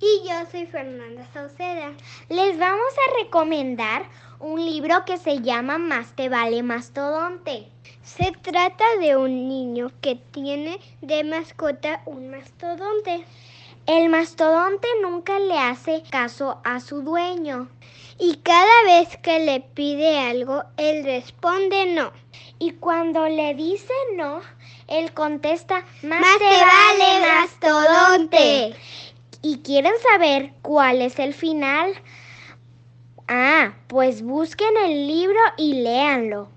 Y yo soy Fernanda Sauceda. Les vamos a recomendar un libro que se llama Más te vale mastodonte. Se trata de un niño que tiene de mascota un mastodonte. El mastodonte nunca le hace caso a su dueño. Y cada vez que le pide algo, él responde no. Y cuando le dice no, él contesta, más, te vale mastodonte. ¿Y quieren saber cuál es el final? Ah, pues busquen el libro y léanlo.